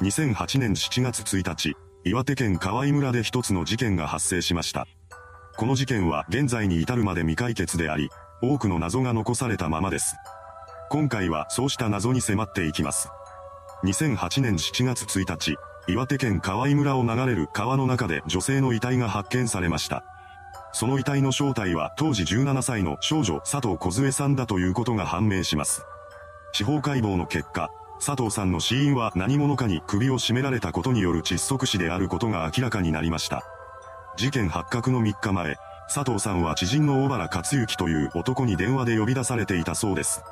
2008年7月1日、岩手県河合村で一つの事件が発生しました。この事件は現在に至るまで未解決であり、多くの謎が残されたままです。今回はそうした謎に迫っていきます。2008年7月1日、岩手県河合村を流れる川の中で女性の遺体が発見されました。その遺体の正体は当時17歳の少女佐藤小さんだということが判明します。司法解剖の結果、佐藤さんの死因は何者かに首を絞められたことによる窒息死であることが明らかになりました。事件発覚の3日前、佐藤さんは知人の小原克之という男に電話で呼び出されていたそうです。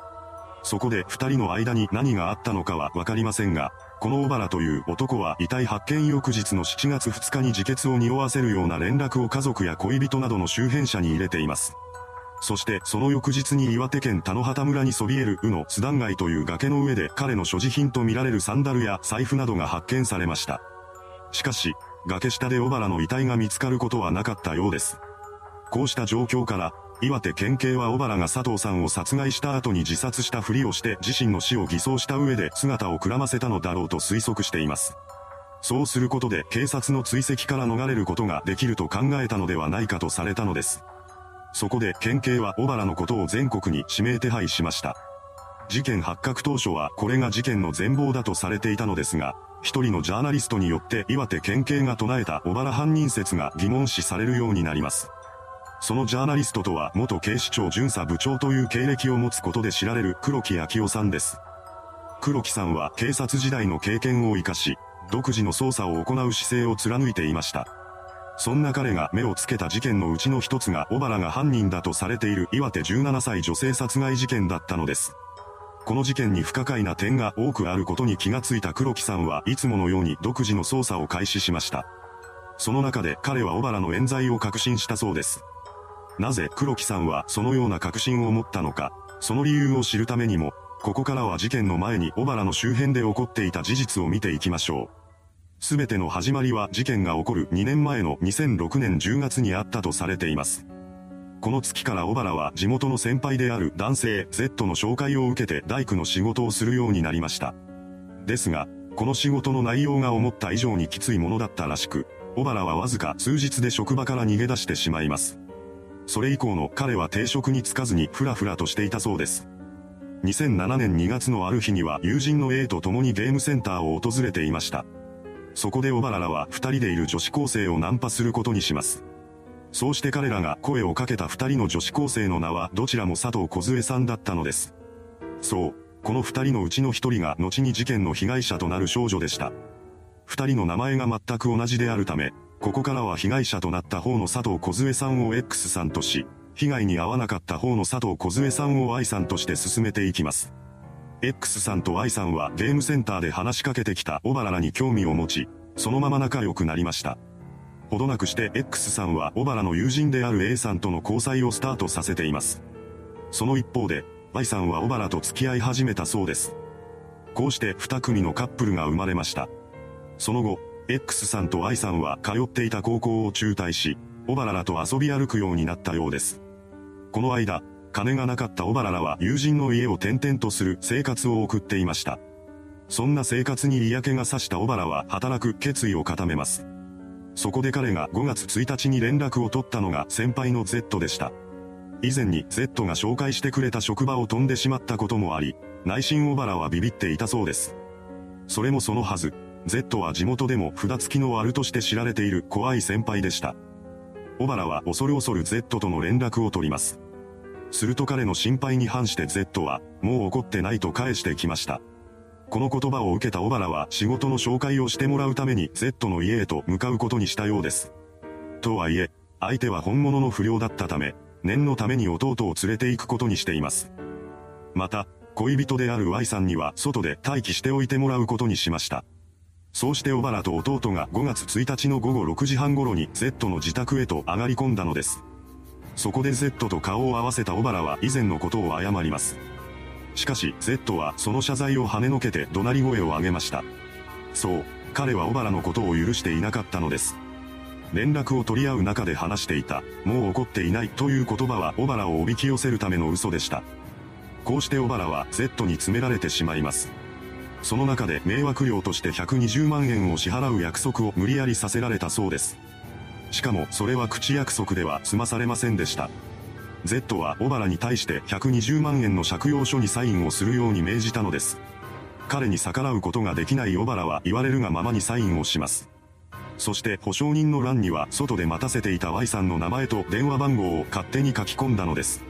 そこで二人の間に何があったのかはわかりませんが、この小原という男は遺体発見翌日の7月2日に自決を匂わせるような連絡を家族や恋人などの周辺者に入れています。そしてその翌日に岩手県田野畑村にそびえる宇野津段街という崖の上で彼の所持品とみられるサンダルや財布などが発見されました。しかし、崖下で小原の遺体が見つかることはなかったようです。こうした状況から、岩手県警は小原が佐藤さんを殺害した後に自殺したふりをして自身の死を偽装した上で姿をくらませたのだろうと推測しています。そうすることで警察の追跡から逃れることができると考えたのではないかとされたのです。そこで県警は小原のことを全国に指名手配しました。事件発覚当初はこれが事件の全貌だとされていたのですが、一人のジャーナリストによって岩手県警が唱えた小原犯人説が疑問視されるようになります。そのジャーナリストとは元警視庁巡査部長という経歴を持つことで知られる黒木昭夫さんです。黒木さんは警察時代の経験を活かし、独自の捜査を行う姿勢を貫いていました。そんな彼が目をつけた事件のうちの一つが小原が犯人だとされている岩手17歳女性殺害事件だったのです。この事件に不可解な点が多くあることに気がついた黒木さんはいつものように独自の捜査を開始しました。その中で彼は小原の冤罪を確信したそうです。なぜ黒木さんはそのような確信を持ったのか、その理由を知るためにも、ここからは事件の前に小原の周辺で起こっていた事実を見ていきましょう。すべての始まりは事件が起こる2年前の2006年10月にあったとされています。この月から小原は地元の先輩である男性 Z の紹介を受けて大工の仕事をするようになりました。ですが、この仕事の内容が思った以上にきついものだったらしく、小原はわずか数日で職場から逃げ出してしまいます。それ以降の彼は定職に就かずにふらふらとしていたそうです。2007年2月のある日には友人の A と共にゲームセンターを訪れていました。そこで小原らは二人でいる女子高生をナンパすることにします。そうして彼らが声をかけた二人の女子高生の名はどちらも佐藤小さんだったのです。そう、この二人のうちの一人が後に事件の被害者となる少女でした。二人の名前が全く同じであるため、ここからは被害者となった方の佐藤小さんを X さんとし、被害に遭わなかった方の佐藤小さんを I さんとして進めていきます。X さんと Y さんはゲームセンターで話しかけてきた小原らに興味を持ち、そのまま仲良くなりました。ほどなくして X さんは小原の友人である A さんとの交際をスタートさせています。その一方で、Y さんは小原と付き合い始めたそうです。こうして二組のカップルが生まれました。その後、X さんと Y さんは通っていた高校を中退し、小原らと遊び歩くようになったようです。この間、金がなかった小原らは友人の家を転々とする生活を送っていました。そんな生活に嫌気がさした小原は働く決意を固めます。そこで彼が5月1日に連絡を取ったのが先輩の Z でした。以前に Z が紹介してくれた職場を飛んでしまったこともあり、内心小原はビビっていたそうです。それもそのはず、Z は地元でも札付きの悪として知られている怖い先輩でした。小原は恐る恐る Z との連絡を取ります。すると彼の心配に反して Z は、もう怒ってないと返してきました。この言葉を受けた小原は仕事の紹介をしてもらうために Z の家へと向かうことにしたようです。とはいえ、相手は本物の不良だったため、念のために弟を連れて行くことにしています。また、恋人である Y さんには外で待機しておいてもらうことにしました。そうして小原と弟が5月1日の午後6時半頃に Z の自宅へと上がり込んだのです。そこで Z と顔を合わせた小原は以前のことを謝ります。しかし Z はその謝罪を跳ねのけて怒鳴り声を上げました。そう、彼は小原のことを許していなかったのです。連絡を取り合う中で話していた、もう怒っていないという言葉は小原をおびき寄せるための嘘でした。こうして小原は Z に詰められてしまいます。その中で迷惑料として120万円を支払う約束を無理やりさせられたそうです。しかもそれは口約束では済まされませんでした。Z は小原に対して120万円の借用書にサインをするように命じたのです。彼に逆らうことができない小原は言われるがままにサインをします。そして保証人の欄には外で待たせていた Y さんの名前と電話番号を勝手に書き込んだのです。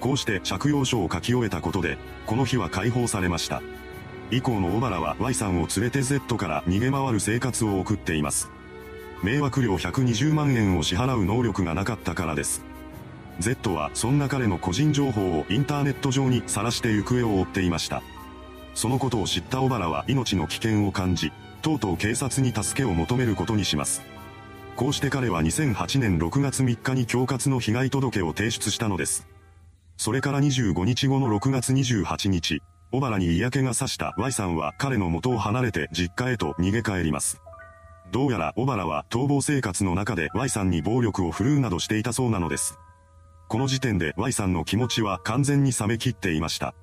こうして借用書を書き終えたことで、この日は解放されました。以降の小原は Y さんを連れて Z から逃げ回る生活を送っています。迷惑料120万円を支払う能力がなかったからです。Z はそんな彼の個人情報をインターネット上に晒して行方を追っていました。そのことを知った小原は命の危険を感じ、とうとう警察に助けを求めることにします。こうして彼は2008年6月3日に恐喝の被害届を提出したのです。それから25日後の6月28日、小原に嫌気がさした Y さんは彼の元を離れて実家へと逃げ帰ります。どうやら小原は逃亡生活の中で Y さんに暴力を振るうなどしていたそうなのです。この時点で Y さんの気持ちは完全に冷め切っていました。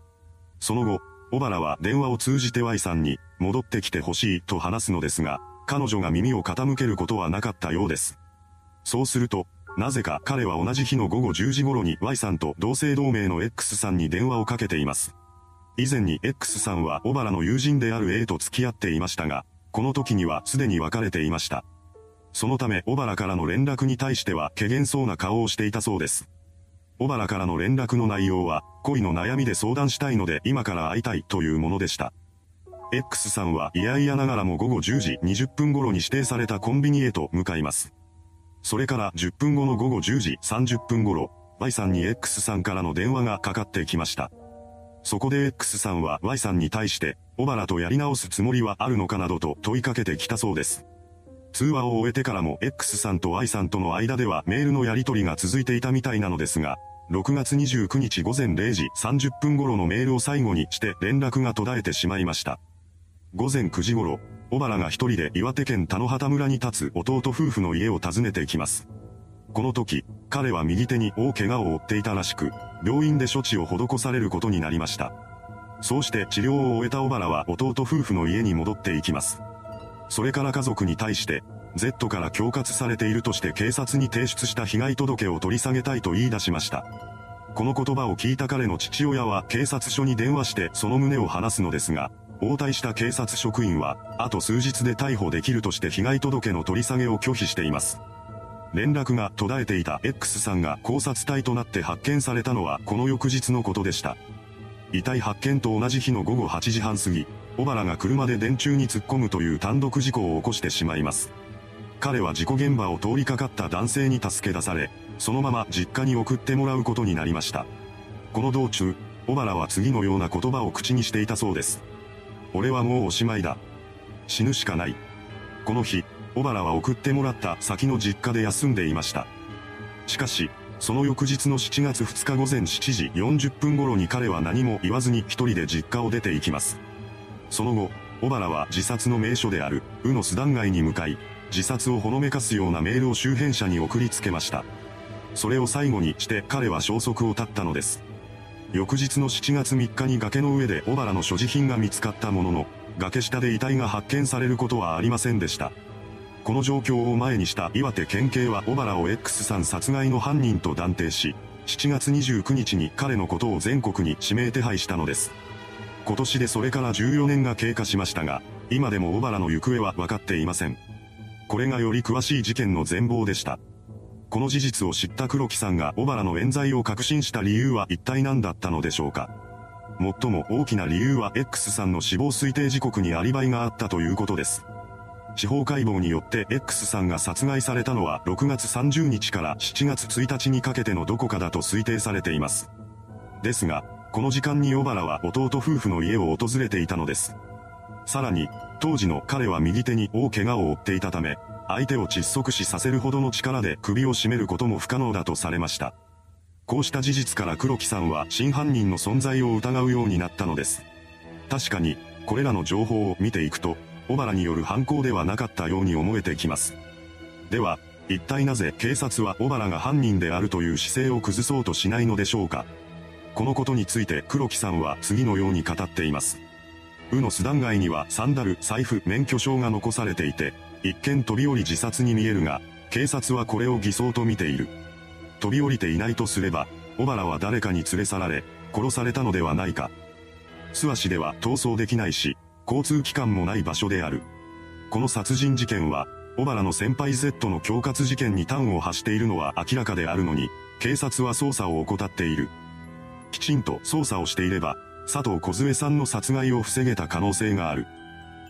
その後、小原は電話を通じて Y さんに戻ってきてほしいと話すのですが、彼女が耳を傾けることはなかったようです。そうすると、なぜか彼は同じ日の午後10時頃に Y さんと同姓同名の X さんに電話をかけています。以前に X さんは小原の友人である A と付き合っていましたが、この時にはすでに別れていました。そのため小原からの連絡に対しては怪げそうな顔をしていたそうです。小原からの連絡の内容は、恋の悩みで相談したいので今から会いたいというものでした。X さんは嫌々ながらも午後10時20分頃に指定されたコンビニへと向かいます。それから10分後の午後10時30分頃、Y さんに X さんからの電話がかかってきました。そこで X さんは Y さんに対して、小原とやり直すつもりはあるのかなどと問いかけてきたそうです。通話を終えてからも X さんと Y さんとの間ではメールのやり取りが続いていたみたいなのですが、6月29日午前0時30分頃のメールを最後にして連絡が途絶えてしまいました。午前9時頃、小原が一人で岩手県田野畑村に立つ弟夫婦の家を訪ねてきます。この時、彼は右手に大怪我を負っていたらしく、病院で処置を施されることになりました。そうして治療を終えた小原は弟夫婦の家に戻っていきます。それから家族に対して、Z から恐喝されているとして警察に提出した被害届を取り下げたいと言い出しました。この言葉を聞いた彼の父親は警察署に電話してその旨を話すのですが、応対した警察職員は、あと数日で逮捕できるとして被害届の取り下げを拒否しています。連絡が途絶えていた X さんが考察隊となって発見されたのはこの翌日のことでした。遺体発見と同じ日の午後8時半過ぎ、小原が車で電柱に突っ込むという単独事故を起こしてしまいます。彼は事故現場を通りかかった男性に助け出され、そのまま実家に送ってもらうことになりました。この道中、小原は次のような言葉を口にしていたそうです。俺はもうおしまいだ。死ぬしかない。この日、小原は送ってもらった先の実家で休んでいました。しかし、その翌日の7月2日午前7時40分頃に彼は何も言わずに一人で実家を出て行きます。その後、小原は自殺の名所である、宇の巣断街に向かい、自殺をほのめかすようなメールを周辺者に送りつけました。それを最後にして彼は消息を絶ったのです。翌日の7月3日に崖の上で小原の所持品が見つかったものの、崖下で遺体が発見されることはありませんでした。この状況を前にした岩手県警は小原を X さん殺害の犯人と断定し、7月29日に彼のことを全国に指名手配したのです。今年でそれから14年が経過しましたが、今でも小原の行方は分かっていません。これがより詳しい事件の全貌でした。この事実を知った黒木さんが小原の冤罪を確信した理由は一体何だったのでしょうか。最も大きな理由は X さんの死亡推定時刻にアリバイがあったということです。司法解剖によって X さんが殺害されたのは6月30日から7月1日にかけてのどこかだと推定されています。ですが、この時間に小原は弟夫婦の家を訪れていたのです。さらに、当時の彼は右手に大怪我を負っていたため、相手を窒息死させるほどの力で首を絞めることも不可能だとされました。こうした事実から黒木さんは真犯人の存在を疑うようになったのです。確かに、これらの情報を見ていくと、小原による犯行ではなかったように思えてきます。では、一体なぜ警察は小原が犯人であるという姿勢を崩そうとしないのでしょうかこのことについて黒木さんは次のように語っています。ウのスダン街にはサンダル、財布、免許証が残されていて、一見飛び降り自殺に見えるが、警察はこれを偽装と見ている。飛び降りていないとすれば、小原は誰かに連れ去られ、殺されたのではないか。諏訪市では逃走できないし、交通機関もない場所である。この殺人事件は、小原の先輩 Z の恐喝事件に端を発しているのは明らかであるのに、警察は捜査を怠っている。きちんと捜査をしていれば、佐藤小さんの殺害を防げた可能性がある。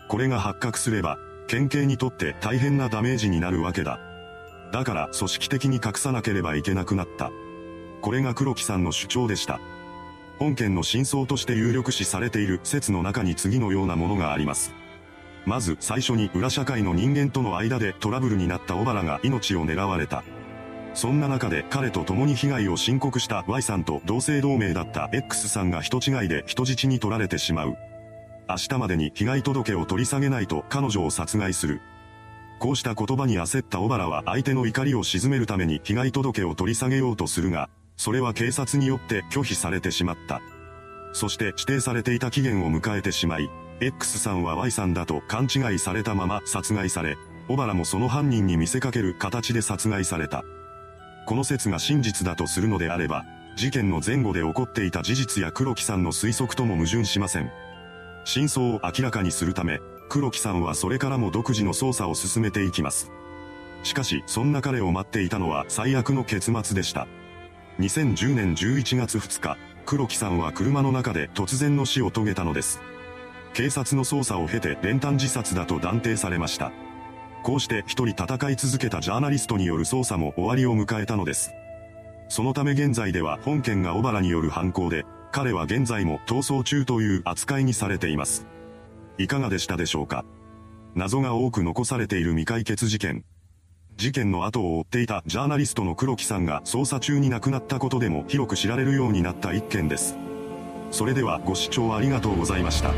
これが発覚すれば、県警にとって大変なダメージになるわけだ。だから組織的に隠さなければいけなくなった。これが黒木さんの主張でした。本件の真相として有力視されている説の中に次のようなものがあります。まず最初に裏社会の人間との間でトラブルになった小原が命を狙われた。そんな中で彼と共に被害を申告した Y さんと同姓同名だった X さんが人違いで人質に取られてしまう。明日までに被害届を取り下げないと彼女を殺害する。こうした言葉に焦った小原は相手の怒りを鎮めるために被害届を取り下げようとするが、それは警察によって拒否されてしまった。そして指定されていた期限を迎えてしまい、X さんは Y さんだと勘違いされたまま殺害され、小原もその犯人に見せかける形で殺害された。この説が真実だとするのであれば、事件の前後で起こっていた事実や黒木さんの推測とも矛盾しません。真相を明らかにするため、黒木さんはそれからも独自の捜査を進めていきます。しかし、そんな彼を待っていたのは最悪の結末でした。2010年11月2日、黒木さんは車の中で突然の死を遂げたのです。警察の捜査を経て練炭自殺だと断定されました。こうして一人戦い続けたジャーナリストによる捜査も終わりを迎えたのです。そのため現在では本件が小原による犯行で、彼は現在も逃走中という扱いにされています。いかがでしたでしょうか？謎が多く残されている未解決事件。事件の後を追っていたジャーナリストの黒木さんが捜査中に亡くなったことでも広く知られるようになった一件です。それではご視聴ありがとうございました。